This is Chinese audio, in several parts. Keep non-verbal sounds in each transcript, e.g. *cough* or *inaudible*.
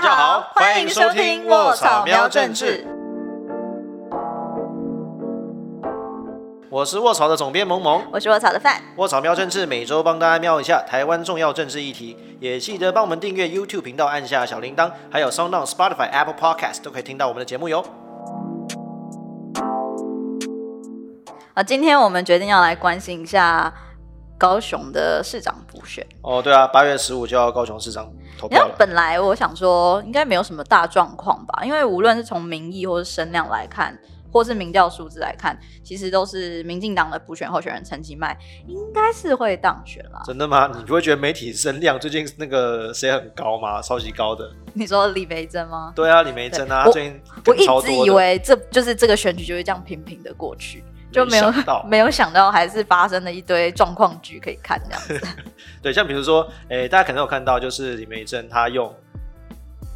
大家好，欢迎收听《卧草喵政治》。我是卧草的总编萌萌，我是卧草的范。卧草喵政治每周帮大家瞄一下台湾重要政治议题，也记得帮我们订阅 YouTube 频道，按下小铃铛，还有 Sound、Spotify、Apple Podcast 都可以听到我们的节目哟。啊，今天我们决定要来关心一下高雄的市长补选。哦，对啊，八月十五就要高雄市长投票了。本来我想说应该没有什么大状况吧，因为无论是从民意或是声量来看。或是民调数字来看，其实都是民进党的补选候选人陈其迈应该是会当选啦。真的吗？你不会觉得媒体声量最近那个谁很高吗？超级高的？你说李梅珍吗？对啊，李梅珍啊，最近我一直以为这就是这个选举就会这样平平的过去，就没有 *laughs* 没有想到还是发生了一堆状况剧可以看这样子。*laughs* 对，像比如说，诶，大家可能有看到，就是李梅珍她用。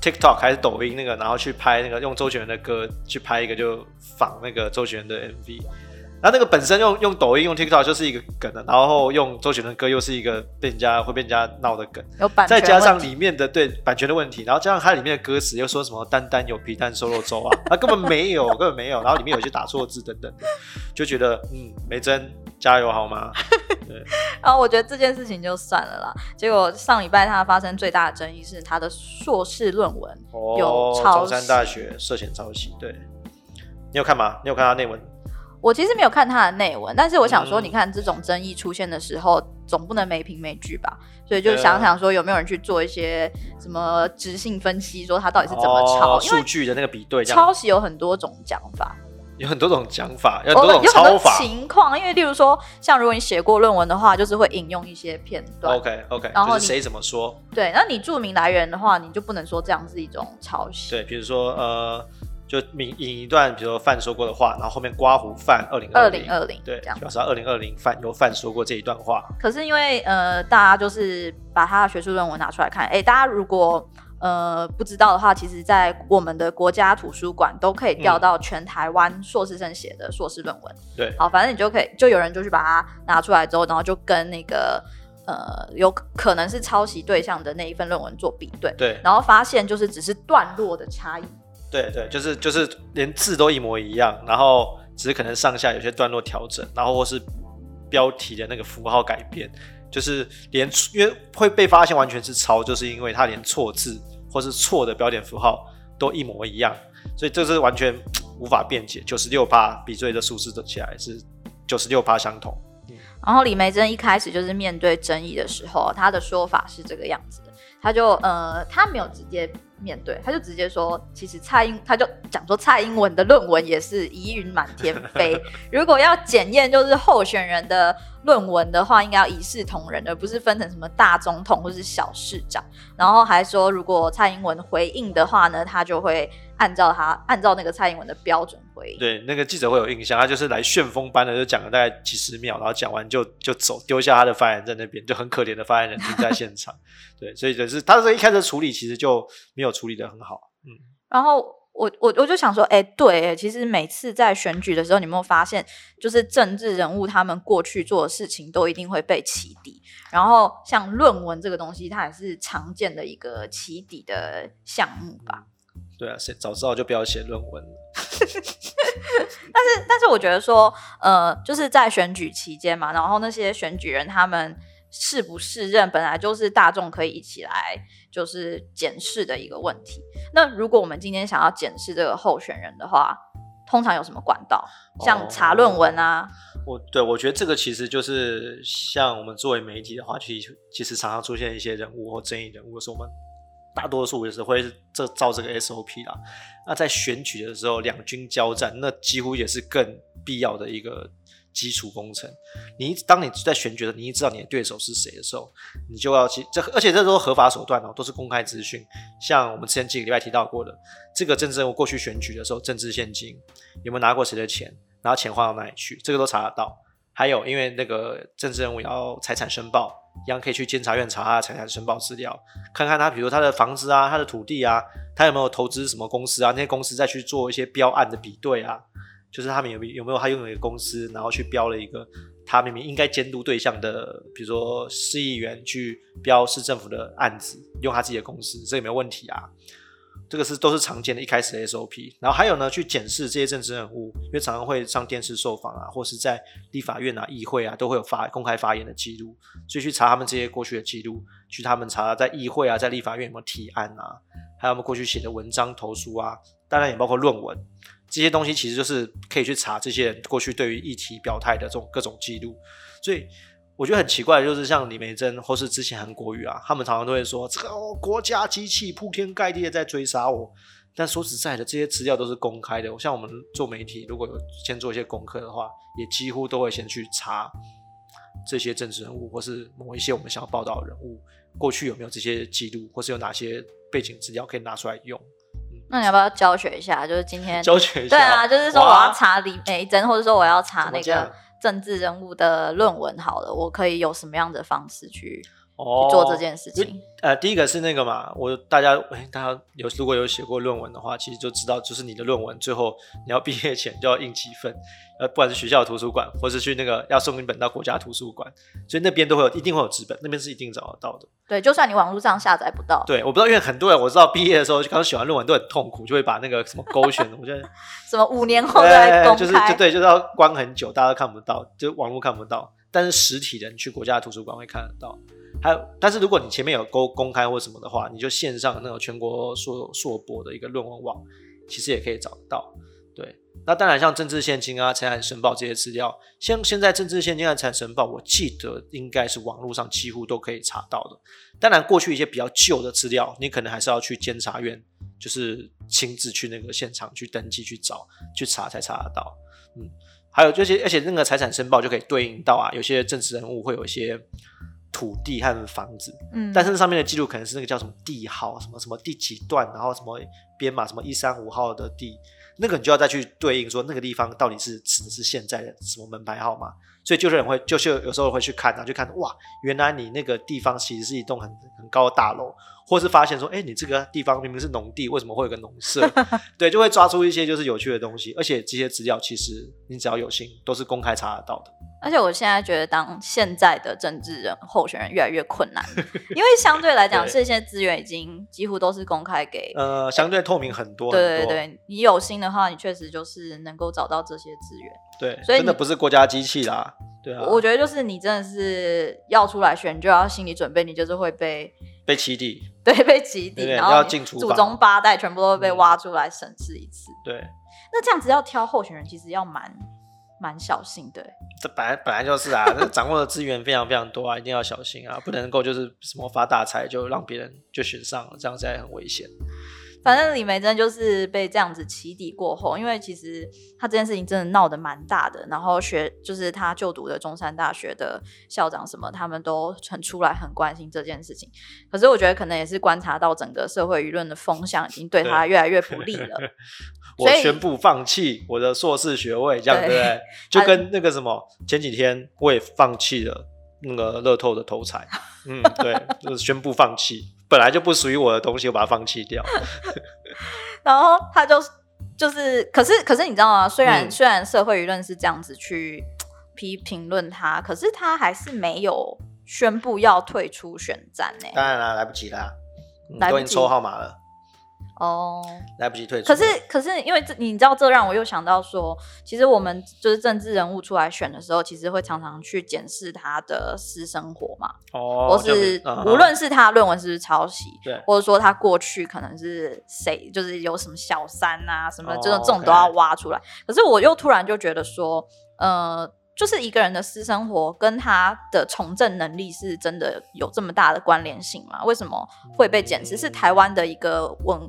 TikTok 还是抖音那个，然后去拍那个用周杰伦的歌去拍一个，就仿那个周杰伦的 MV。然后那个本身用用抖音用 TikTok 就是一个梗了，然后用周杰伦歌又是一个被人家会被人家闹的梗，有版再加上里面的对版权的问题，然后加上它里面的歌词又说什么单单有皮蛋瘦肉粥啊，*laughs* 它根本没有，根本没有。然后里面有些打错字等等的，就觉得嗯，梅珍加油好吗？*laughs* 对。然后我觉得这件事情就算了啦。结果上礼拜他发生最大的争议是他的硕士论文有抄中山大学涉嫌抄袭。对，你有看吗？你有看他内文？我其实没有看他的内文，但是我想说，你看这种争议出现的时候，总不能没凭没据吧？所以就想想说，有没有人去做一些什么直性分析，说他到底是怎么抄？数据的那个比对，抄袭有很多种讲法，有很多种讲法，有很多种抄法情况。因为例如说，像如果你写过论文的话，就是会引用一些片段。OK OK，然后谁怎么说？对，那你注明来源的话，你就不能说这样是一种抄袭。对，比如说呃。就引引一段，比如说范说过的话，然后后面刮胡范二零二零二零，对，表示二零二零范由范说过这一段话。可是因为呃，大家就是把他的学术论文拿出来看，哎，大家如果呃不知道的话，其实，在我们的国家图书馆都可以调到全台湾硕士生写的硕士论文。对，好，反正你就可以，就有人就去把它拿出来之后，然后就跟那个呃有可能是抄袭对象的那一份论文做比对，对，然后发现就是只是段落的差异。对对，就是就是连字都一模一样，然后只是可能上下有些段落调整，然后或是标题的那个符号改变，就是连因为会被发现完全是抄，就是因为它连错字或是错的标点符号都一模一样，所以这是完全无法辩解。九十六趴比对的数字起来是九十六趴相同。然后李梅珍一开始就是面对争议的时候，他的说法是这个样子的，他就呃他没有直接。面对他就直接说，其实蔡英他就讲说蔡英文的论文也是疑云满天飞。*laughs* 如果要检验就是候选人的论文的话，应该要一视同仁，而不是分成什么大总统或是小市长。然后还说，如果蔡英文回应的话呢，他就会按照他按照那个蔡英文的标准对，那个记者会有印象，他就是来旋风般的就讲了大概几十秒，然后讲完就就走，丢下他的发言在那边，就很可怜的发言人停在现场。*laughs* 对，所以就是他这一开始处理其实就没有处理的很好。嗯，然后我我我就想说，哎，对，其实每次在选举的时候，你有没有发现，就是政治人物他们过去做的事情都一定会被起底。然后像论文这个东西，它也是常见的一个起底的项目吧？对啊，早知道就不要写论文。*laughs* 但是但是我觉得说，呃，就是在选举期间嘛，然后那些选举人他们。是不是任本来就是大众可以一起来就是检视的一个问题。那如果我们今天想要检视这个候选人的话，通常有什么管道？像查论文啊？我对我觉得这个其实就是像我们作为媒体的话，其实其实常常出现一些人物或争议人物，是我们大多数也是会这照这个 SOP 啦。那在选举的时候，两军交战，那几乎也是更必要的一个。基础工程，你当你在选举的，你一知道你的对手是谁的时候，你就要去这，而且这都是合法手段哦，都是公开资讯。像我们之前几个礼拜提到过的，这个政治人物过去选举的时候，政治现金有没有拿过谁的钱，然后钱花到哪里去，这个都查得到。还有，因为那个政治人物要财产申报，一样可以去监察院查他的财产申报资料，看看他，比如他的房子啊，他的土地啊，他有没有投资什么公司啊，那些公司再去做一些标案的比对啊。就是他们有有没有他拥有一个公司，然后去标了一个他明明应该监督对象的，比如说市议员去标市政府的案子，用他自己的公司，这有没有问题啊？这个是都是常见的一开始的 SOP。然后还有呢，去检视这些政治人物，因为常常会上电视受访啊，或是在立法院啊、议会啊，都会有发公开发言的记录，所以去查他们这些过去的记录，去他们查在议会啊、在立法院有没有提案啊，还有他们过去写的文章、投书啊，当然也包括论文。这些东西其实就是可以去查这些人过去对于议题表态的这种各种记录，所以我觉得很奇怪，就是像李梅珍或是之前韩国瑜啊，他们常常都会说这个国家机器铺天盖地的在追杀我。但说实在的，这些资料都是公开的。像我们做媒体，如果有先做一些功课的话，也几乎都会先去查这些政治人物或是某一些我们想要报道的人物过去有没有这些记录，或是有哪些背景资料可以拿出来用。那你要不要教学一下？就是今天教学一下，对啊，就是说我要查李梅珍，或者说我要查那个政治人物的论文，好了，我可以有什么样的方式去哦去做这件事情？呃，第一个是那个嘛，我大家哎，大家有如果有写过论文的话，其实就知道，就是你的论文最后你要毕业前就要印几份，呃，不管是学校的图书馆，或是去那个要送一本到国家图书馆，所以那边都会有，一定会有纸本，那边是一定找得到的。对，就算你网络上下载不到，对，我不知道，因为很多人我知道毕业的时候刚写完论文都很痛苦，就会把那个什么勾选，*laughs* 我觉得什么五年后再公就是，就对，就是要关很久，大家都看不到，就网络看不到，但是实体的你去国家图书馆会看得到。还有，但是如果你前面有公公开或什么的话，你就线上那种全国硕硕博的一个论文网，其实也可以找得到。对，那当然像政治现金啊、财产申报这些资料，像现在政治现金和财产申报，我记得应该是网络上几乎都可以查到的。当然，过去一些比较旧的资料，你可能还是要去监察院，就是亲自去那个现场去登记、去找、去查才查得到。嗯，还有这些，而且那个财产申报就可以对应到啊，有些政治人物会有一些土地和房子，嗯，但是上面的记录可能是那个叫什么地号，什么什么第几段，然后什么编码什么一三五号的地，那个你就要再去对应说那个地方到底是指的是现在的什么门牌号码。所以就是人会就是有时候会去看啊，就看哇，原来你那个地方其实是一栋很很高的大楼，或是发现说，哎，你这个地方明明是农地，为什么会有个农舍？*laughs* 对，就会抓出一些就是有趣的东西，而且这些资料其实你只要有心，都是公开查得到的。而且我现在觉得，当现在的政治人候选人越来越困难，*laughs* 因为相对来讲，这些资源已经几乎都是公开给。呃，相对透明很多，对很多对对，你有心的话，你确实就是能够找到这些资源。对，所以真的不是国家机器啦，对啊，我觉得就是你真的是要出来选，就要心理准备，你就是会被被起底，*laughs* 对被起底，然后你祖宗八代全部都会被嗯挖出来审视一次。对，那这样子要挑候选人，其实要蛮蛮小心的欸。这本来本来就是啊，那掌握的资源非常非常多啊，一定要小心啊，不能够就是什么发大财就让别人就选上了，这样实在很危险。反正李梅珍就是被这样子起底过后，因为其实他这件事情真的闹得蛮大的，然后学就是他就读的中山大学的校长什么，他们都很出来很关心这件事情。可是我觉得可能也是观察到整个社会舆论的风向已经对他越来越不利了。*laughs* 我宣布放弃我的硕士学位，这样对对不对？就 *laughs* 跟那个什么，前几天我也放弃了那个乐透的头彩，*laughs* 嗯，对，就是宣布放弃，本来就不属于我的东西，我把它放弃掉。*laughs* 然后他就就是，可是可是你知道吗？虽然、嗯。虽然社会舆论是这样子去批评论他，可是他还是没有宣布要退出选战呢、当然啦，来不及啦，嗯来不及。都已经抽号码了，哦，来不及退出。可是可是因为这你知道，这让我又想到说，其实我们就是政治人物出来选的时候，其实会常常去检视他的私生活嘛，哦，或是嗯无论是他论文是不是抄袭，对。或者说他过去可能是谁，就是有什么小三啊什么，哦这种这种都要挖出来。可是我又突然就觉得说，呃，就是一个人的私生活跟他的从政能力是真的有这么大的关联性吗？为什么会被检视？是台湾的一个文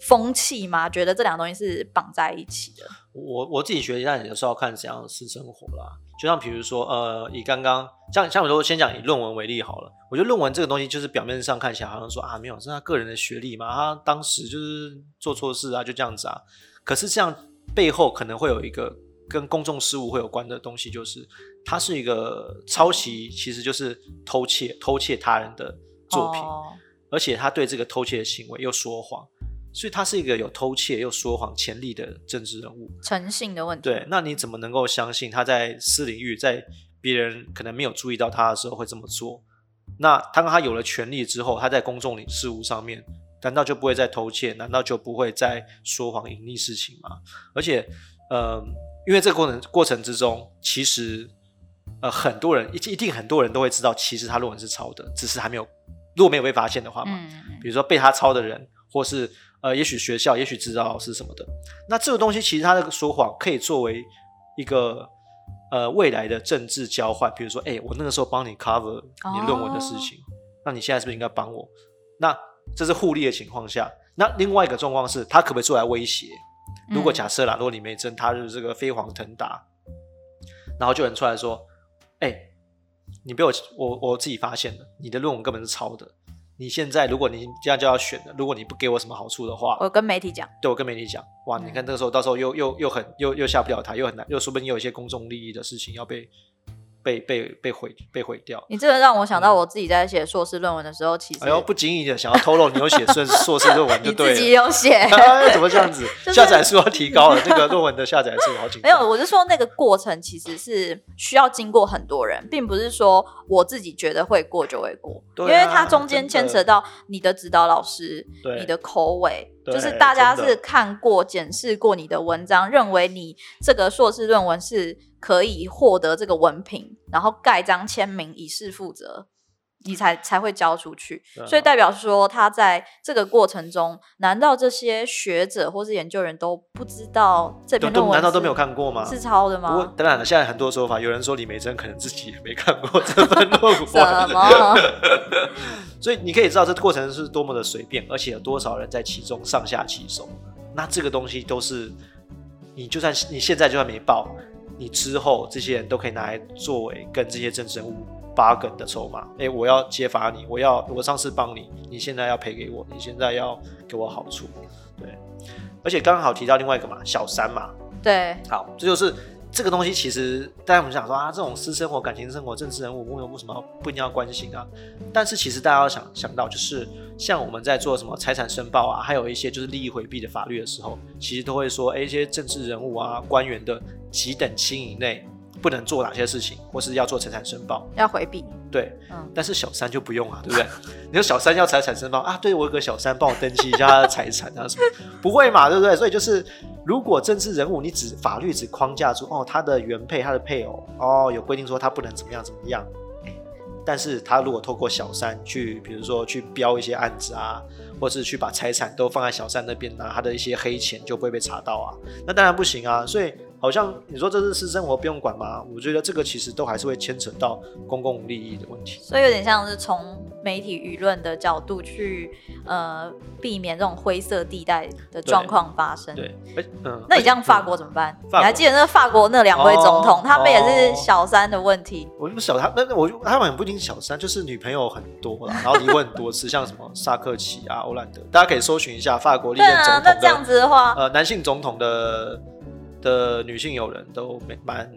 风气吗？觉得这两个东西是绑在一起的？我我自己觉得，那有时候要看怎样的私生活啦。就像比如说，呃，以刚刚像像我说，先讲以论文为例好了。我觉得论文这个东西，就是表面上看起来好像说啊，没有是他个人的学历嘛，他当时就是做错事啊，就这样子啊。可是这样背后可能会有一个跟公众事务会有关的东西，就是它是一个抄袭，其实就是偷窃偷窃他人的作品。哦而且他对这个偷窃的行为又说谎，所以他是一个有偷窃又说谎潜力的政治人物。诚信的问题。对，那你怎么能够相信他在私领域，在别人可能没有注意到他的时候会这么做？那当他有了权利之后，他在公众事务上面难道就不会再偷窃？难道就不会再说谎隐匿事情吗？而且，呃，因为这个过程过程之中，其实呃很多人一一定很多人都会知道，其实他论文是抄的，只是还没有如果没有被发现的话嘛，嗯，比如说被他抄的人，或是呃，也许学校，也许指导老师什么的，那这个东西其实他的说谎可以作为一个呃未来的政治交换，比如说，哎、我那个时候帮你 cover 你论文的事情，那你现在是不是应该帮我？那这是互利的情况下，那另外一个状况是，他可不可以出来威胁？如果嗯。假设啦，如果李梅珍她就是这个飞黄腾达，然后就有人出来说，哎、你被我我我自己发现了，你的论文根本是抄的。你现在如果你这样就要选了，如果你不给我什么好处的话，我跟媒体讲，对我跟媒体讲，哇，嗯你看那个时候到时候又又又很又又下不了台，又很难，又说不定有一些公众利益的事情要被被被被毁被毁掉。你这个让我想到我自己在写硕士论文的时候，其实嗯哎呦，不经意的想要透露你有写硕 *laughs* 硕士论文就你对了。自己有写。*laughs* 哎，怎么这样子？*laughs* 就是下载数要提高了，那个论文的下载数好紧张。没有，我是说那个过程其实是需要经过很多人，并不是说我自己觉得会过就会过，因为它中间牵扯到你的指导老师、对你的口尾，对就是大家是看过、检视过你的文章，认为你这个硕士论文是可以获得这个文凭，然后盖章签名以示负责。你才才会交出去，所以代表说他在这个过程中，难道这些学者或是研究人都不知道这都篇论文难道都没有看过吗？是抄的吗不过吗？当然了，现在很多说法，有人说李梅珍可能自己也没看过这份论什么，？*laughs* 所以你可以知道这过程是多么的随便，而且有多少人在其中上下其手。那这个东西都是你就算你现在就算没报，你之后这些人都可以拿来作为跟这些政治人物八梗的筹码。哎，我要揭发你，我要我上次帮你，你现在要赔给我，你现在要给我好处，对。而且刚好提到另外一个嘛，小三嘛，对，好，这就是这个东西。其实大家我们想说啊，这种私生活、感情生活、政治人物，为什么不一定要关心啊？但是其实大家要想想到，就是像我们在做什么财产申报啊，还有一些就是利益回避的法律的时候，其实都会说，哎，一些政治人物啊、官员的几等亲以内不能做哪些事情，或是要做财产申报。要回避。对，嗯，但是小三就不用啊，对不对？*laughs* 你说小三要财产申报啊，对我有个小三帮我登记一下他的财产啊什么，*laughs* 不会嘛，对不对？所以就是，如果政治人物你只法律只框架住哦他的原配、他的配偶哦有规定说他不能怎么样怎么样，哎但是他如果透过小三去，比如说去标一些案子啊，或是去把财产都放在小三那边拿他的一些黑钱就不会被查到啊，那当然不行啊。所以好像你说这是私生活不用管吗？我觉得这个其实都还是会牵扯到公共利益的问题。所以有点像是从媒体舆论的角度去呃避免这种灰色地带的状况发生。对，哎，嗯，那你这样法嗯国怎么办？你还记得那法国那两位总统，哦他们也哦是小三的问题。我就小他，那那我就他们也不一定小三，就是女朋友很多啦，然后离婚很多次，像什么萨克奇啊、欧兰德，大家可以搜寻一下法国历任总啊，那这样子的话，呃男性总统的的女性友人都没蛮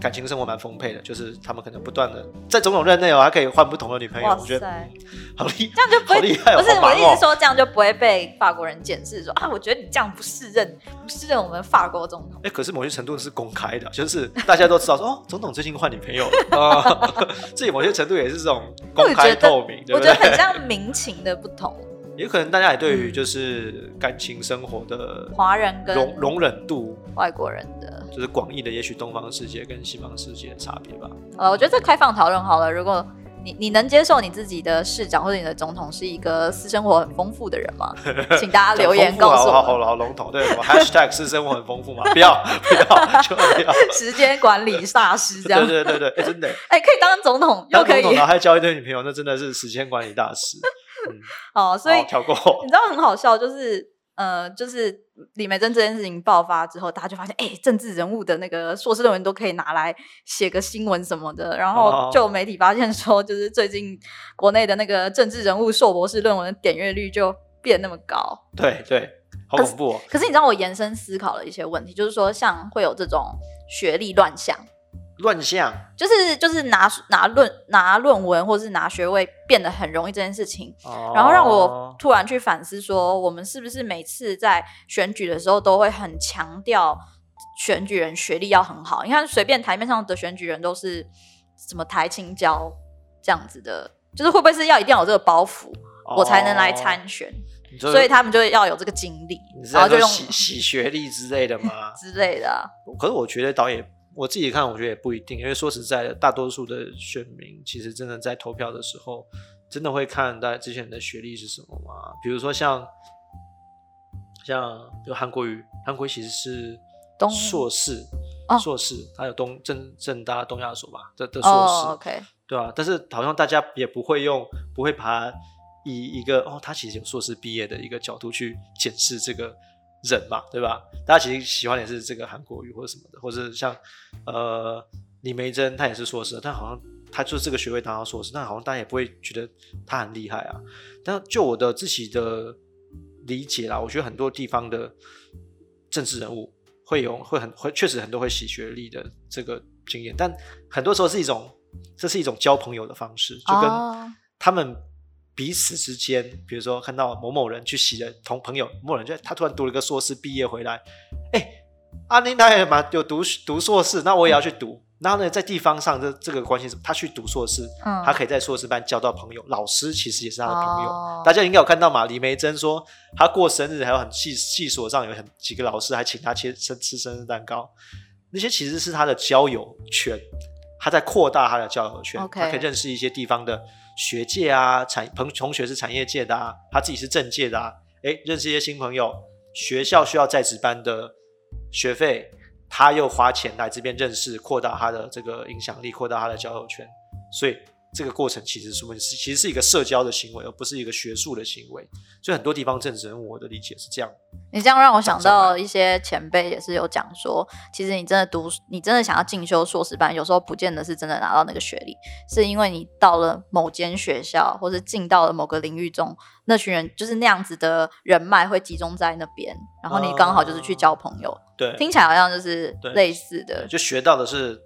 感情生活蛮丰沛的，就是他们可能不断的在总统任内哦，还可以换不同的女朋友，哇我觉得塞，好厉这样就不会厉害哦，不是哦我的意思说，这样就不会被法国人检视说啊，我觉得你这样不适任，不适任我们法国总统。哎、可是某些程度是公开的，就是大家都知道说，哦，总统最近换女朋友了，啊，*laughs* 这某些程度也是这种公开透明？我觉得很像民情的不同，也可能大家也对于嗯就是感情生活的华人跟容容忍度，外国人的。就是广义的，也许东方世界跟西方世界的差别吧。呃，我觉得这开放讨论好了。如果你你能接受你自己的市长或者你的总统是一个私生活很丰富的人吗？请大家 *laughs* 留言告诉好好我们。好好笼统，对什么 *laughs* hashtag 是生活很丰富嘛？不要不要，就不要。*laughs* 时间管理大师这样对，对对对，哎、真的，哎、可以当总统又可以然后还交一堆女朋友，那真的是时间管理大师。嗯，*laughs* 哦，所以好跳过。你知道很好笑，就是呃，就是李梅珍这件事情爆发之后，大家就发现，哎、政治人物的那个硕士论文都可以拿来写个新闻什么的，然后哦就有媒体发现说，就是最近国内的那个政治人物硕博士论文的点阅率就变那么高。对对，好恐怖哦。可是你知道，我延伸思考了一些问题，就是说，像会有这种学历乱象。乱象，就是就是拿拿论拿论文或是拿学位变得很容易这件事情，哦然后让我突然去反思说，我们是不是每次在选举的时候都会很强调选举人学历要很好？你看，随便台面上的选举人都是什么台青交这样子的，就是会不会是要一定要有这个包袱，我才能来哦参选？所以他们就要有这个经历然后就用洗洗学历之类的吗？*laughs* 之类的啊。可是我觉得导演我自己看，我觉得也不一定，因为说实在的，大多数的选民其实真的在投票的时候，真的会看大家这些人的学历是什么吗？比如说像像就韩国瑜，韩国瑜其实是东硕士，哦硕士，他有东正正大东亚所吧的的硕士，哦，OK，对啊，但是好像大家也不会用，不会把他以一个哦，他其实有硕士毕业的一个角度去检视这个人嘛，对吧？大家其实喜欢的是这个韩国语或者什么的，或者像呃李梅珍，她也是硕士，但好像她就是这个学位拿到硕士，但好像大家也不会觉得她很厉害啊。但就我的自己的理解啦，我觉得很多地方的政治人物会有会很会确实很多会洗学历的这个经验，但很多时候是一种这是一种交朋友的方式，就跟哦他们彼此之间，比如说看到某某人去洗了同朋友，某某人就他突然读了个硕士毕业回来，哎，阿妮他也嘛有读读硕士，那我也要去读。然后呢，在地方上这这个关系是，他去读硕士，嗯他可以在硕士班交到朋友，老师其实也是他的朋友。哦大家应该有看到嘛？李梅珍说她过生日，还有很系系所上有很几个老师还请她切生吃生日蛋糕，那些其实是他的交友圈，他在扩大他的交友圈她可以认识一些地方的学界啊，产朋同学是产业界的啊，他自己是政界的啊，诶，认识一些新朋友，学校需要在职班的学费，他又花钱来这边认识，扩大他的这个影响力，扩大他的交友圈，所以这个过程其实是是其实是一个社交的行为，而不是一个学术的行为。所以很多地方政治人物，我的理解是这样。你这样让我想到一些前辈也是有讲说，其实你真的读，你真的想要进修硕士班，有时候不见得是真的拿到那个学历，是因为你到了某间学校，或是进到了某个领域中，那群人就是那样子的人脉会集中在那边，然后你刚好就是去交朋友，对，听起来好像就是类似的。就学到的是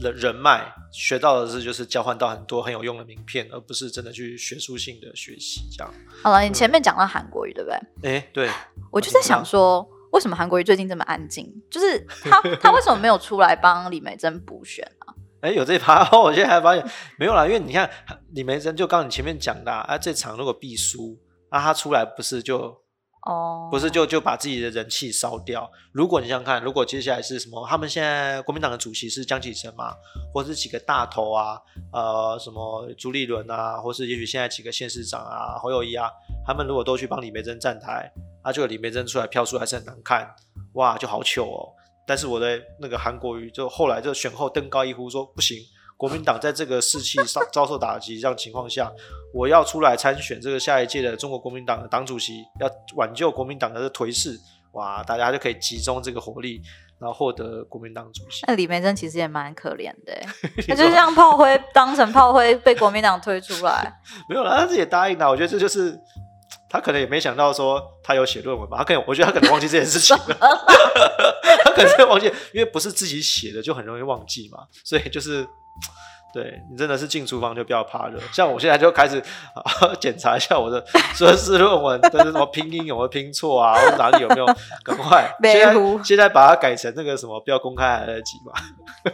人人脉，学到的是就是交换到很多很有用的名片，而不是真的去学术性的学习这样。好了，你前面讲到韩国语对不对？哎，对，我就在想说，为什么韩国瑜最近这么安静？就是他 *laughs* 他为什么没有出来帮李梅珍补选啊？哎，有这一趴，*laughs* 我现在还发现没有啦，因为你看李梅珍，就刚刚你前面讲的啊，啊这场如果必输，那他出来不是就哦，不是就就把自己的人气烧掉。如果你想想看，如果接下来是什么，他们现在国民党的主席是江启臣嘛，或是几个大头啊，呃，什么朱立伦啊，或是也许现在几个县市长啊，侯友谊啊，他们如果都去帮李梅珍站台，啊，就李梅珍出来票数还是很难看，哇，就好糗哦。但是我的那个韩国瑜就后来就选后登高一呼说不行，国民党在这个士气遭 *laughs* 遭受打击这样情况下，我要出来参选这个下一届的中国国民党的党主席，要挽救国民党的颓势。哇，大家就可以集中这个火力，然后获得国民党主席。那李梅珍其实也蛮可怜的欸，*laughs* 他就像炮灰当成炮灰被国民党推出来。*laughs* 没有啦，他自己也答应了。我觉得这就是他可能也没想到说他有写论文吧，他可能我觉得他可能忘记这件事情了，他可能忘记，因为不是自己写的就很容易忘记嘛，所以就是。对你真的是进厨房就不要怕热，像我现在就开始、啊、*laughs* 检查一下我的硕士论文的什么拼音有没有拼错啊，或者哪里有没有，赶快 *laughs* 没现糊在现在把它改成那个什么不要公开还来得及吧，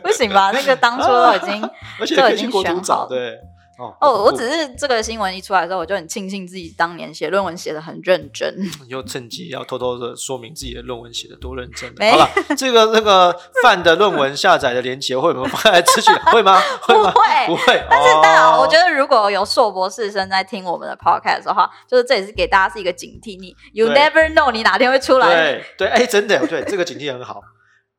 不行吧？那个当初都已经 *laughs* 而且已经可以去国图选好了。找对。哦哦，我只是这个新闻一出来的时候，我就很庆幸自己当年写论文写的很认真。*laughs* 又趁机要偷偷的说明自己的论文写的多认真。没好了，这个那个范的论文下载的链接会有没有放在资讯？会吗？*laughs* 会吗？不会不会。但是，当然，我觉得得如果有硕博士生在听我们的 podcast 的话，就是这也是给大家是一个警惕。你 you never know 你哪天会出来。对对，哎，真的对这个警惕很好。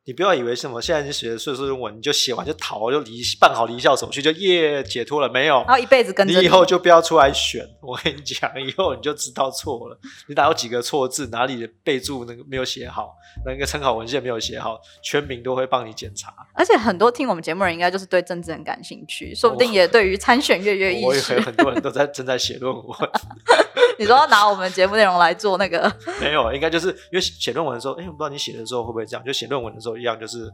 你不要以为什么现在你写的硕士论文，你就写完就逃，就离办好离校手续就耶解脱了，没有。然后一辈子跟着你以后就不要出来选，*laughs* 我跟你讲，以后你就知道错了。你哪有几个错字，哪里的备注那个没有写好，那个参考文献没有写好，全民都会帮你检查。而且很多听我们节目的人应该就是对政治很感兴趣，说不定也对于参选跃跃欲试我以为。很多人都在正在写论文，*laughs* *laughs* 你说要拿我们节目内容来做那个，没有，应该就是因为写论文的时候，哎，我不知道你写的时候会不会这样，就写论文的时候一样，就是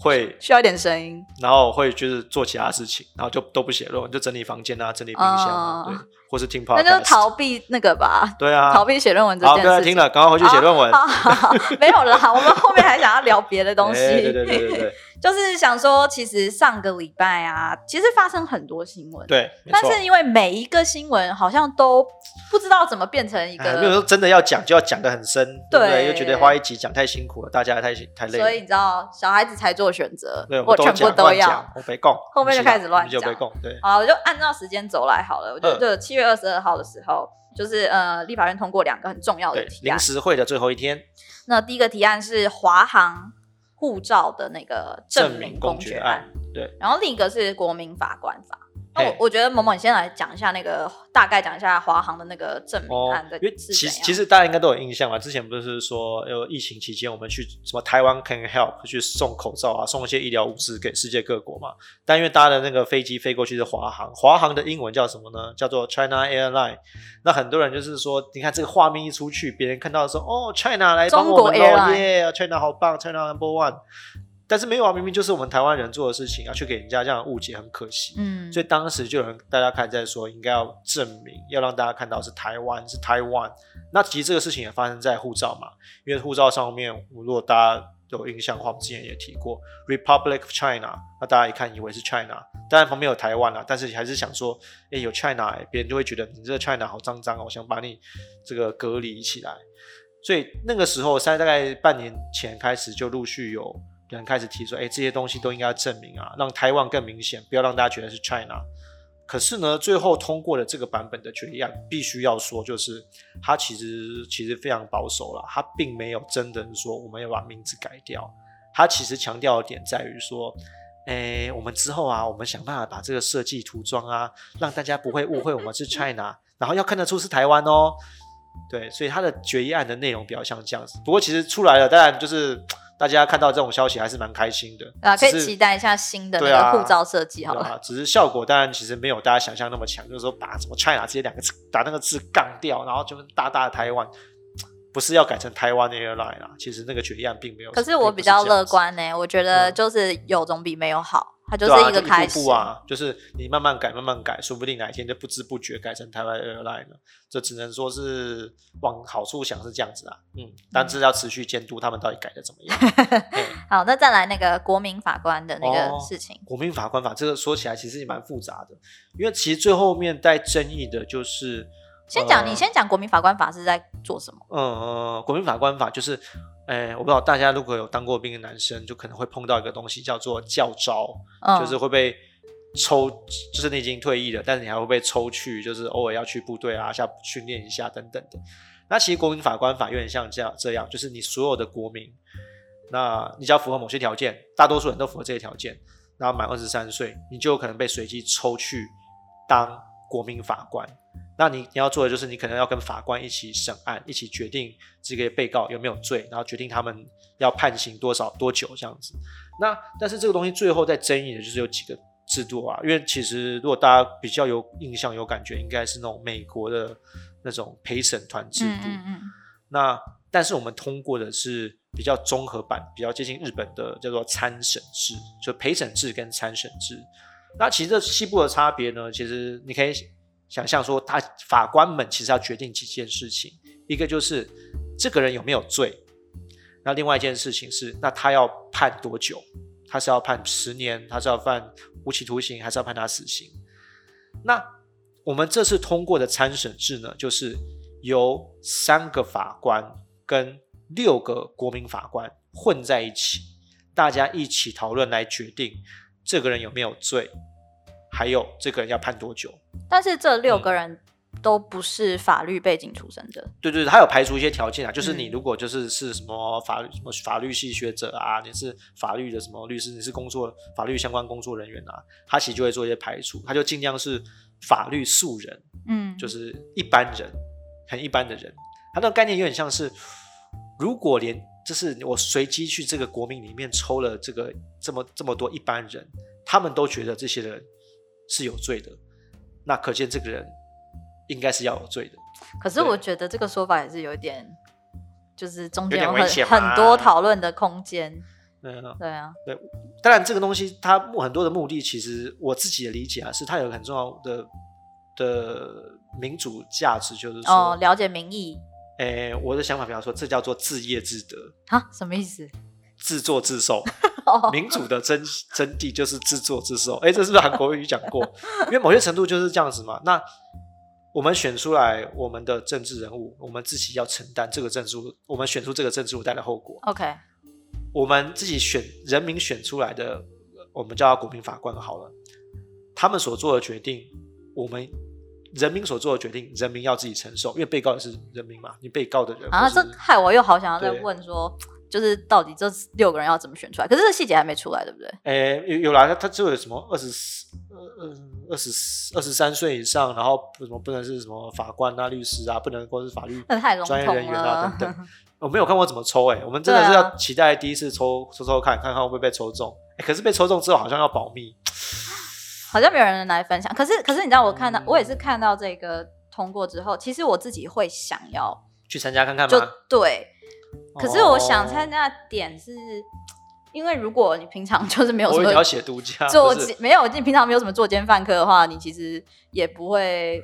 会，需要一点声音。然后会就是做其他事情，然后就都不写论文，就整理房间啊，整理冰箱啊，嗯对，或是听那 podcast，就是逃避那个吧，对啊，逃避写论文这，件事情。不要再听了，赶快回去写论文。好好好，没有啦，我们后面还想要聊别的东西。对对对对，就是想说，其实上个礼拜啊，其实发生很多新闻，，对，但是因为每一个新闻好像都不知道怎么变成一哎没有个，说真的要讲就要讲的很深，对对？对又觉得花一集讲太辛苦了，大家太太累了。所以你知道，小孩子才做选择对，，我全部都要。我没供，后面就开始乱讲就没供，对，好，我就按照时间走来好了。我就嗯就七月二十二号的时候，就是呃，立法院通过两个很重要的对，提案临。时会的最后一天，那第一个提案是华航护照的那个证证明明公决案，对，然后另一个是国民法官法。那我我觉得某某，你先来讲一下那个大概讲一下华航的那个证明哦案的，因为其实其实大家应该都有印象嘛，之前不是说有疫情期间我们去什么台湾 Can Help 去送口罩啊，送一些医疗物资给世界各国嘛。但因为搭的那个飞机飞过去是华航，华航的英文叫什么呢？叫做 China Airline。那很多人就是说，你看这个画面一出去，别人看到说哦 China 来帮中国我们喽 Airline 耶，China 好棒，China Number One。但是没有啊，明明就是我们台湾人做的事情啊，去给人家这样误解，很可惜。嗯，所以当时就有人大家开始在说，应该要证明，要让大家看到是台湾，是台湾。那其实这个事情也发生在护照嘛，因为护照上面，如果大家有印象的话，我们之前也提过 Republic of China，那大家一看以为是 China，当然旁边有台湾啦，但是还是想说，哎，有 China，哎别人就会觉得你这个 China 好脏脏哦，我想把你这个隔离起来。所以那个时候，在大概半年前开始，就陆续有有人开始提出，哎，这些东西都应该要证明啊，让台湾更明显，不要让大家觉得是 China。可是呢，最后通过的这个版本的决议案，必须要说，就是它其实其实非常保守了，它并没有真的是说我们要把名字改掉，它其实强调的点在于说，诶，我们之后啊，我们想办法把这个设计涂装啊，让大家不会误会我们是 China，然后要看得出是台湾哦。对，所以它的决议案的内容比较像这样子。不过其实出来了，当然就是大家看到这种消息还是蛮开心的啊，可以期待一下新的那个护照设计好了。啊，只是效果当然其实没有大家想象那么强，就是说把什么 China 这些两个字把那个字杠掉，然后就是大大的台湾，不是要改成台湾 Airline 啦。其实那个决议案并没有。可是我比较乐观呢，我觉得嗯就是有总比没有好，它就是一个开始步步。啊，就是你慢慢改，慢慢改，说不定哪一天就不知不觉改成台湾 Airline 了。这只能说是往好处想是这样子啊，嗯，但是要持续监督他们到底改的怎么样。*laughs* 嘿好，那再来那个国民法官的那个哦事情，国民法官法这个说起来其实也蛮复杂的，因为其实最后面带争议的就是。先讲呃你先讲国民法官法是在做什么？呃，国民法官法就是，诶，我不知道大家如果有当过兵的男生，就可能会碰到一个东西叫做教招，嗯，就是会被抽，就是你已经退役了，但是你还会被抽去，就是偶尔要去部队啊，下训练一下等等的。那其实国民法官法有点像这样，这样就是你所有的国民，那你只要符合某些条件，大多数人都符合这些条件，然后满二十三岁，你就有可能被随机抽去当国民法官。那你你要做的就是，你可能要跟法官一起审案，一起决定这个被告有没有罪，然后决定他们要判刑多少多久这样子。那但是这个东西最后在争议的就是有几个制度啊，因为其实如果大家比较有印象、有感觉，应该是那种美国的那种陪审团制度。嗯嗯嗯，那但是我们通过的是比较综合版，比较接近日本的叫做参审制，就陪审制跟参审制。那其实这西部的差别呢，其实你可以想象说，他法官们其实要决定几件事情，一个就是这个人有没有罪，那另外一件事情是，那他要判多久？他是要判十年，他是要判无期徒刑，还是要判他死刑？那我们这次通过的参审制呢，就是由三个法官跟六个国民法官混在一起，大家一起讨论来决定这个人有没有罪，还有这个人要判多久。但是这六嗯。个人都不是法律背景出身的，对对，对他有排除一些条件啊，就是你嗯。如果就是是什么法律什么法律系学者啊，你是法律的什么律师，你是工作法律相关工作人员啊，他其实就会做一些排除，他就尽量是法律素人，嗯，就是一般人，很一般的人。他那个概念有点像是，如果连就是我随机去这个国民里面抽了这个这么这么多一般人，他们都觉得这些人是有罪的，那可见这个人应该是要有罪的。可是我觉得这个说法也是有一点，就是中间有很很多讨论的空间。嗯，对啊，对当然这个东西它目很多的目的，其实我自己的理解啊，是它有很重要的的民主价值，就是说，哦，了解民意诶，我的想法比方说，这叫做自业自得，啊，什么意思？自作自受。*laughs* 民主的真真谛就是自作自受。哎，这是不是韩国语讲过？*laughs* 因为某些程度就是这样子嘛。那我们选出来我们的政治人物，我们自己要承担这个政治，我们选出这个政治物带来后果。OK，我们自己选人民选出来的，我们叫他国民法官好了。他们所做的决定，我们人民所做的决定，人民要自己承受，因为被告也是人民嘛。你被告的人啊，这害我又好想要再问说，就是到底这六个人要怎么选出来？可是这细节还没出来，对不对？诶，有有啦，他他就有什么二十四、二十二十三岁以上，然后不什么不能是什么法官啊、律师啊，不能够是法律专业人员啊。等等。*laughs* 我没有看过怎么抽诶，我们真的是要期待第一次抽抽抽看看看会不会被抽中。诶可是被抽中之后好像要保密，好像没有人来分享。可是，可是你知道，我看到、嗯我也是看到这个通过之后，其实我自己会想要去参加看看吗就吗？对，可是我想哦参加的点是，因为如果你平常 *laughs* 就是没有什我以为你要么写独家，做没有你平常没有什么做奸犯科的话，你其实也不会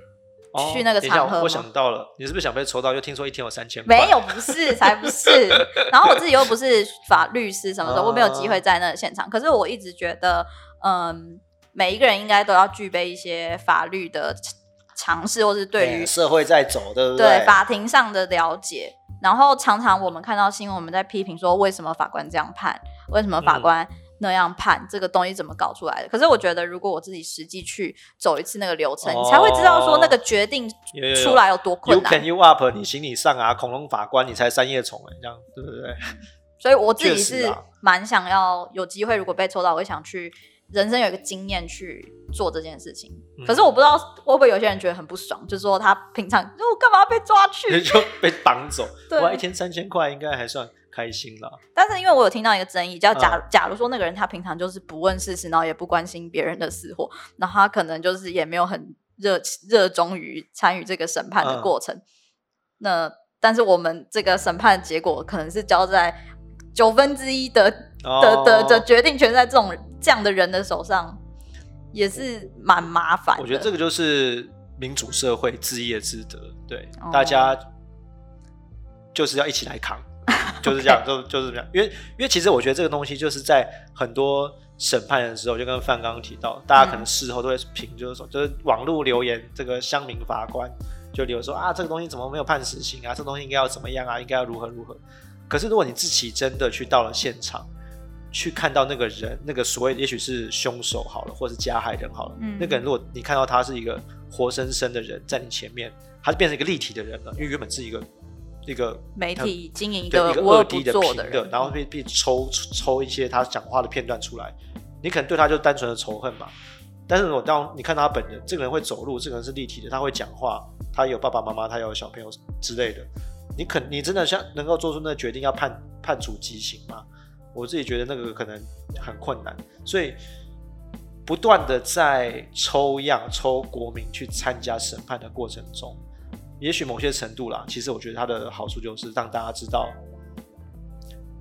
哦去那个场合吗想到了，你是不是想被抽到？又听说一天有三千块？没有，不是，才不是。*laughs* 然后我自己又不是法律师什么的，哦我没有机会在那个现场。可是我一直觉得，嗯，每一个人应该都要具备一些法律的常识，或是对于哎社会在走，对不对法庭上的了解。然后常常我们看到新闻，我们在批评说，为什么法官这样判？为什么法官那样判？这个东西怎么搞出来的？可是我觉得，如果我自己实际去走一次那个流程，哦你才会知道说那个决定出来有多困 You 难 can。you up，你行你上啊！恐龙法官，你才三叶虫哎，这样对不对？所以我自己是蛮想要有机会，如果被抽到，我会想去人生有一个经验去做这件事情。嗯可是我不知道会不会有些人觉得很不爽，就是说他平常我干嘛被抓去？*laughs* 就被绑走，*laughs* 对哇，一天三千块应该还算开心了。但是因为我有听到一个争议，叫假、嗯假如说那个人他平常就是不问事实，然后也不关心别人的死活，然后他可能就是也没有很热热衷于参与这个审判的嗯过程。那但是我们这个审判的结果可能是交在九分之一的的的的哦决定权在这种这样的人的手上，也是蛮麻烦的。我觉得这个就是民主社会自业之德，对，哦大家就是要一起来扛，就是这样，就就是这样。因为因为其实我觉得这个东西就是在很多审判的时候，就跟范刚刚提到，大家可能事后都会评，就是说，就是网络留言，这个乡民法官就留言说啊，这个东西怎么没有判死刑啊？这个东西应该要怎么样啊？应该要如何如何？可是如果你自己真的去到了现场，去看到那个人，那个所谓也许是凶手好了，或是加害人好了，嗯那个人如果你看到他是一个活生生的人在你前面，他就变成一个立体的人了，因为原本是一个一个媒体经营一对一个二 D 的作的人，平的，然后被被抽抽一些他讲话的片段出来，你可能对他就单纯的仇恨嘛。但是我当你看到他本人，这个人会走路，这个人是立体的，他会讲话，他有爸爸妈妈，他有小朋友之类的，你肯你真的像能够做出那个决定要判判处极刑吗？我自己觉得那个可能很困难，所以不断的在抽样抽国民去参加审判的过程中，也许某些程度啦，其实我觉得它的好处就是让大家知道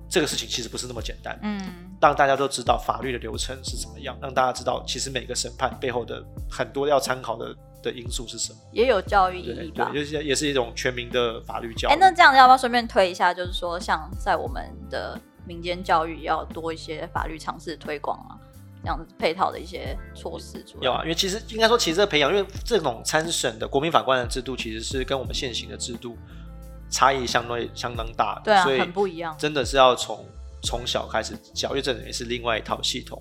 这个事情其实不是那么简单，嗯，让大家都知道法律的流程是怎么样，让大家知道其实每个审判背后的很多要参考的的因素是什么。也有教育意义吧对，。就是也是一种全民的法律教育。哎，那这样要不要顺便推一下？就是说，像在我们的民间教育，也要多一些法律常识推广啊，这样子配套的一些措施出来。有啊，因为其实应该说，其实这个培养，因为这种参审的国民法官的制度，其实是跟我们现行的制度差异相对相当大的，对啊，所以很不一样。真的是要从从小开始教，因为这也是另外一套系统，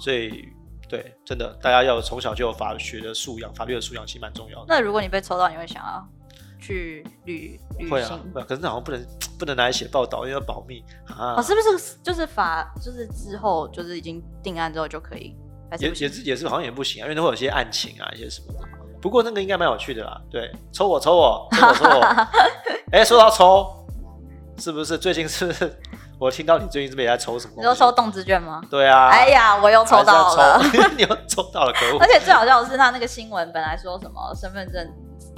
所以对，真的大家要从小就有法学的素养，法律的素养其实蛮重要的。那如果你被抽到，你会想要去旅旅会啊行？，会啊，可是好像不能 *tsk* 不能拿来写报道，因为要保密啊。哦，是不是就是法就是之后就是已经定案之后就可以？还是也不行也是也是好像也不行啊，因为都会有一些案情啊，一些什么的。不过那个应该蛮有趣的啦，对，抽我抽我抽我抽我，*laughs* 哎、说到抽，是不是最近是不是我听到你最近是不是也在抽什么？你说抽动资券吗？对啊，哎呀，我又抽到了。*laughs* 你又抽到了，可恶而！且最好笑的是，他那个新闻本来说什么身份证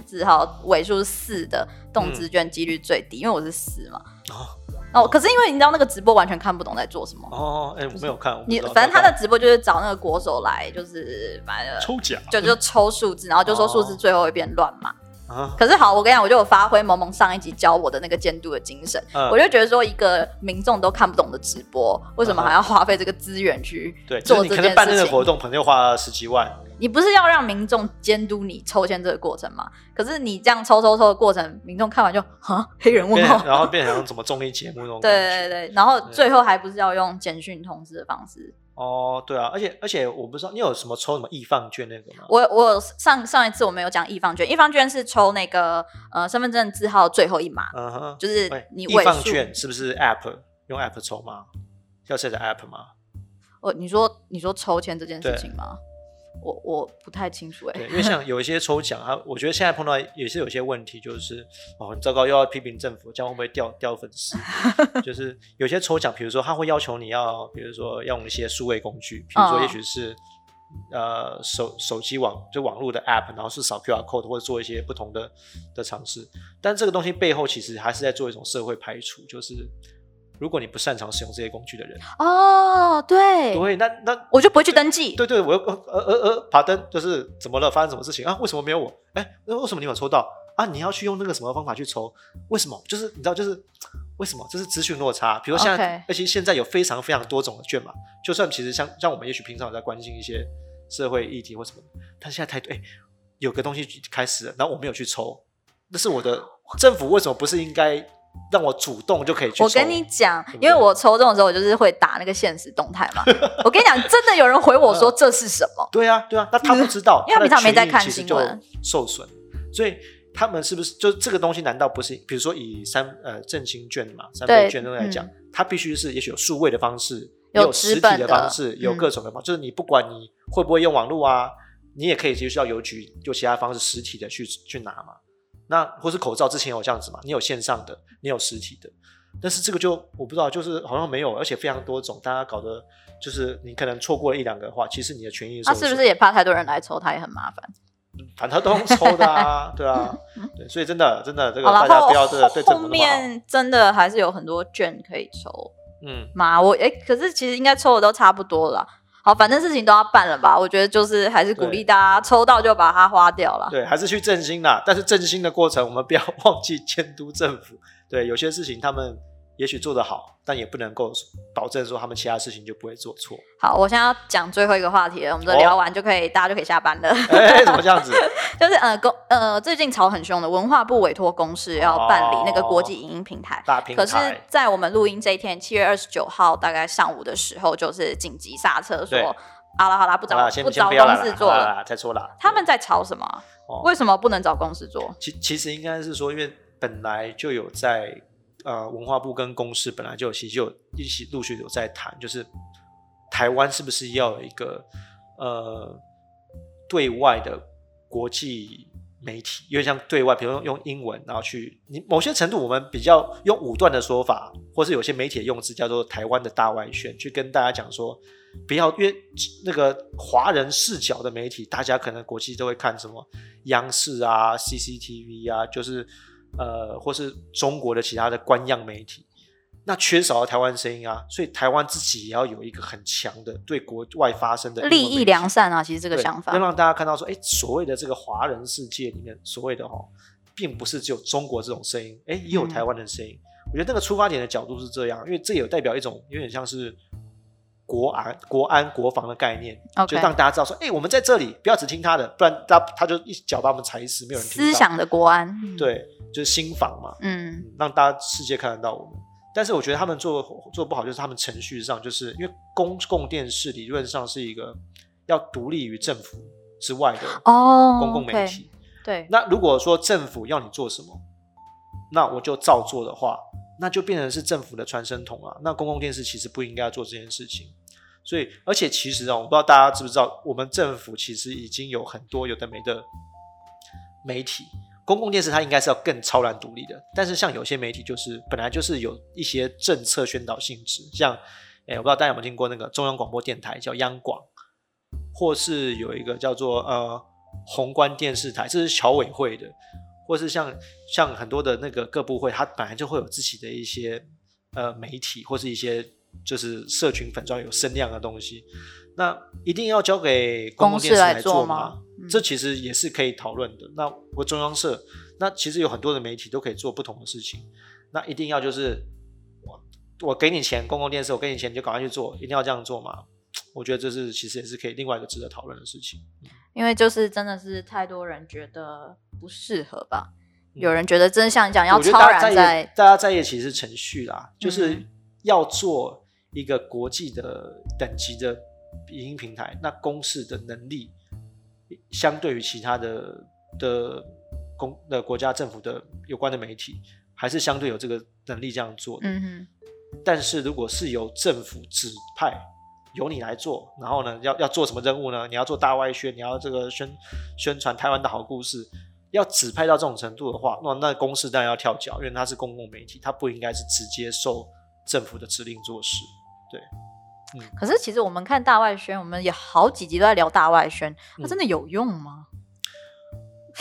字号尾数是四的动资券几率最低，因为我是四嘛。哦哦，可是因为你知道那个直播完全看不懂在做什么。哦，哎、我没有看，你反正他的直播就是找那个国手来，就是反正抽奖就就抽数字，然后就说数字最后会变乱码。啊，可是好，我跟你讲，我就有发挥萌萌上一集教我的那个监督的精神，嗯我就觉得说，一个民众都看不懂的直播，为什么还要花费这个资源去做这件你可能办那？个活动，可能又花十几万，你不是要让民众监督你抽签这个过程吗？可是你这样抽抽抽的过程，民众看完就哈黑人问变号，然后变成什么综艺节目那种 *laughs* 对。对对，然后最后还不是要用简讯通知的方式？哦，对啊，而且而且我不知道你有什么抽什么易放券那个吗？我我上上一次我们有讲易放券，易放券是抽那个呃身份证字号最后一码，嗯哼，就是你尾易放。券是不是 App 用 App 抽吗？要下载 App 吗？哦，你说你说抽签这件事情吗？我我不太清楚哎、对，因为像 *laughs* 有一些抽奖，啊我觉得现在碰到也是有些问题，就是哦很糟糕，又要批评政府，这样会不会掉掉粉丝？*laughs* 就是有些抽奖，比如说他会要求你要，比如说用一些数位工具，比如说嗯也许是。呃，手手机网就网络的 app，然后是扫 QR code 或者做一些不同的的尝试，但这个东西背后其实还是在做一种社会排除，就是如果你不擅长使用这些工具的人，哦，对，对，那那我就不会去登记。对对，我又呃呃呃呃，爬登就是怎么了？发生什么事情啊？为什么没有我？哎，那为什么你有抽到啊？你要去用那个什么方法去抽？为什么？就是你知道，就是为什么？这是资讯落差。比如现在而且现在有非常非常多种的券嘛，就算其实像像我们也许平常有在关心一些社会议题或什么，但现在太多哎，有个东西开始了，然后我没有去抽，那是我的政府为什么不是应该让我主动就可以去？我跟你讲因为我抽中的时候，我就是会打那个现实动态嘛。我跟你讲，真的有人回我说这是什么？对啊，对啊，那他不知道，*laughs* 因为他平常没在看新闻受损，所以他们是不是就这个东西？难道不是？比如说以三呃振兴券嘛，三倍对券来讲，嗯它必须是也许有数位的方式，有实体的方式，有嗯各种的方，就是你不管你会不会用网络啊，你也可以接触到邮局，用其他方式实体的去去拿嘛。那或是口罩之前有这样子嘛？你有线上的，你有实体的，但是这个就我不知道，就是好像没有，而且非常多种，大家搞得就是你可能错过了一两个的话，其实你的权益受损。他是不是也怕太多人来抽，他也很麻烦？*laughs* 反正都用抽的啊，*laughs* 对啊，*laughs* 对，所以真的真的这个大家不要对政后面真的还是有很多券可以抽嗯，嘛。我哎、可是其实应该抽的都差不多了啦。好，反正事情都要办了吧？我觉得就是还是鼓励大家抽到就把它花掉了。对，还是去振兴啦。但是振兴的过程，我们不要 *laughs* 忘记监督政府。对，有些事情他们也许做得好，但也不能够保证说他们其他事情就不会做错。好，我现在要讲最后一个话题了，我们这哦聊完就可以，大家就可以下班了。哎，怎么这样子？*laughs* 就是呃公呃最近吵很凶的文化部委托公司要办理那个国际哦影音平台。大平可是，，在我们录音这一天，七月二十九号，大概上午的时候，就是紧急刹车，对说好了好了，不找不找公司做了。再说了。他们在吵什么为什么不能找公司做？其其实应该是说，因为本来就有在呃文化部跟公司本来就其实就一起陆续有在谈，就是台湾是不是要有一个呃对外的国际媒体，因为像对外，比如用用英文，然后去你某些程度我们比较用武断的说法，或是有些媒体的用词叫做台湾的大外宣，去跟大家讲说。不要，因为那个华人视角的媒体，大家可能国际都会看什么央视啊、CCTV 啊，就是呃，或是中国的其他的官样媒体，那缺少了台湾声音啊，所以台湾自己也要有一个很强的对国外发生的利益良善啊，其实这个想法要。让大家看到说，哎，所谓的这个华人世界里面，所谓的哦、并不是只有中国这种声音，哎，也有嗯台湾的声音。我觉得那个出发点的角度是这样，因为这也代表一种有点像是国安、国安、国防的概念就让大家知道说，哎，我们在这里，不要只听他的，不然他他就一脚把我们踩死，没有人听。思想的国安，嗯，对，就是新房嘛，嗯嗯让大家世界看得到我们。但是我觉得他们做做不好，就是他们程序上，就是因为公共电视理论上是一个要独立于政府之外的哦，公共媒体。对，那如果说政府要你做什么，那我就照做的话，那就变成是政府的传声筒啊。那公共电视其实不应该做这件事情。所以，而且其实啊，我不知道大家知不知道，我们政府其实已经有很多有的没的媒体，公共电视它应该是要更超然独立的。但是像有些媒体就是本来就是有一些政策宣导性质，像，哎，我不知道大家有没有听过那个中央广播电台叫央广，或是有一个叫做呃宏观电视台，这是侨委会的，或是像像很多的那个各部会，它本来就会有自己的一些呃媒体或是一些就是社群粉砖有声量的东西，那一定要交给公共电视来做吗？这其实也是可以讨论的。那我中央社，那其实有很多的媒体都可以做不同的事情。那一定要就是我我给你钱，公共电视我给你钱，你就赶快去做，一定要这样做嘛？我觉得这是其实也是可以另外一个值得讨论的事情。因为就是真的是太多人觉得不适合吧。有人觉得真像讲要超然在，大家在意其实是程序啦，就是要做一个国际的等级的影音平台，那公示的能力相对于其他的的公的国家政府的有关的媒体，还是相对有这个能力这样做的。但是如果是由政府指派由你来做，然后呢，要要做什么任务呢？你要做大外宣，你要这个宣宣传台湾的好故事。要指派到这种程度的话，那那公司当然要跳脚，因为它是公共媒体，它不应该是直接受政府的指令做事。对，嗯。可是其实我们看大外宣，我们也好几集都在聊大外宣，它真的有用吗？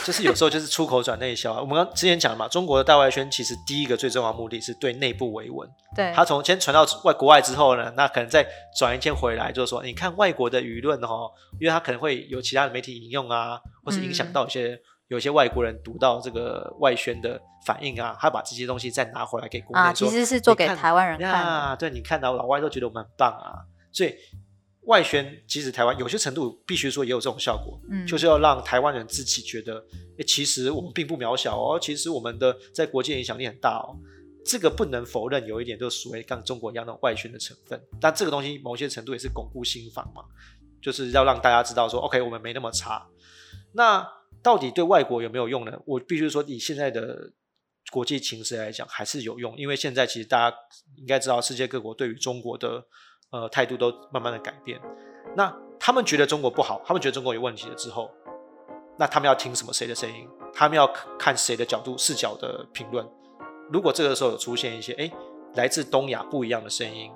就是有时候就是出口转内销。啊我们刚之前讲了嘛，中国的大外宣其实第一个最重要的目的是对内部维稳。对，它从先传到外国外之后呢，那可能再转一圈回来，就是说，你看外国的舆论哦，因为它可能会有其他的媒体引用啊，或是影响到一些。有些外国人读到这个外宣的反应啊，他把这些东西再拿回来给国内啊，其实是做给台湾人看啊。对，你看到老外都觉得我们很棒啊，所以外宣即使台湾有些程度必须说也有这种效果，嗯，就是要让台湾人自己觉得，哎，其实我们并不渺小哦，其实我们的在国际影响力很大哦。这个不能否认，有一点就是所谓像中国一样的外宣的成分，但这个东西某些程度也是巩固心房嘛，就是要让大家知道说，OK，我们没那么差。那到底对外国有没有用呢？我必须说，以现在的国际情势来讲，还是有用。因为现在其实大家应该知道，世界各国对于中国的呃态度都慢慢的改变。那他们觉得中国不好，他们觉得中国有问题了之后，那他们要听什么谁的声音？他们要看谁的角度视角的评论？如果这个时候有出现一些哎来自东亚不一样的声音，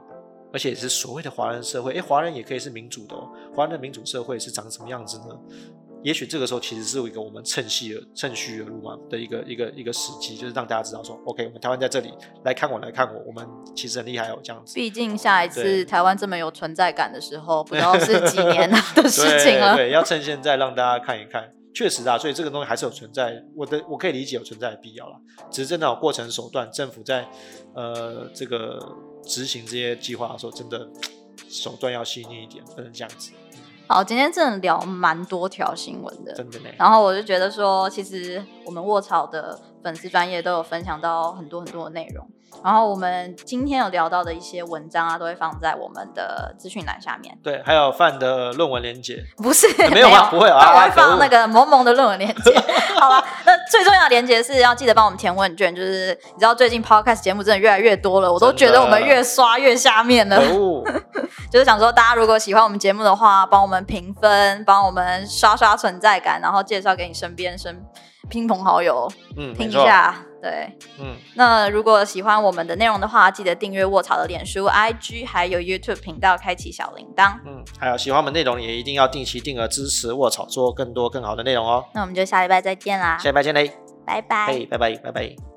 而且是所谓的华人社会，哎，华人也可以是民主的哦。华人的民主社会是长什么样子呢？也许这个时候其实是一个我们趁虚而趁虚而入嘛的一个一个一个时机，就是让大家知道说，OK，我们台湾在这里来看我来看我，我们其实很厉害哦，这样子。毕竟下一次台湾这么有存在感的时候，不知道是几年的事情了。对，要趁现在让大家看一看，确实啊，所以这个东西还是有存在，我的我可以理解有存在的必要了。只是真的有过程手段，政府在呃这个执行这些计划的时候，真的手段要细腻一点，不能这样子。好，今天真的聊蛮多条新闻的，真的然后我就觉得说，其实我们卧槽的粉丝专业都有分享到很多很多的内容。然后我们今天有聊到的一些文章啊，都会放在我们的资讯栏下面。对，还有范的论文连接，不是没有 *laughs* 吗？不会啊，我会放那个萌萌的论文连接。*laughs* 好了，那最重要的连接是要记得帮我们填问卷。就是你知道最近 podcast 节目真的越来越多了，我都觉得我们越刷越下面了。*laughs* 就是想说，大家如果喜欢我们节目的话，帮我们评分，帮我们刷刷存在感，然后介绍给你身边身。亲朋好友，嗯，听一下，对，嗯，那如果喜欢我们的内容的话，记得订阅卧槽的脸书、IG，还有 YouTube 频道，开启小铃铛，嗯，还有喜欢我们内容也一定要定期定额支持卧槽，做更多更好的内容哦。那我们就下礼拜再见啦，下礼拜见嘞，拜拜，拜拜，拜拜。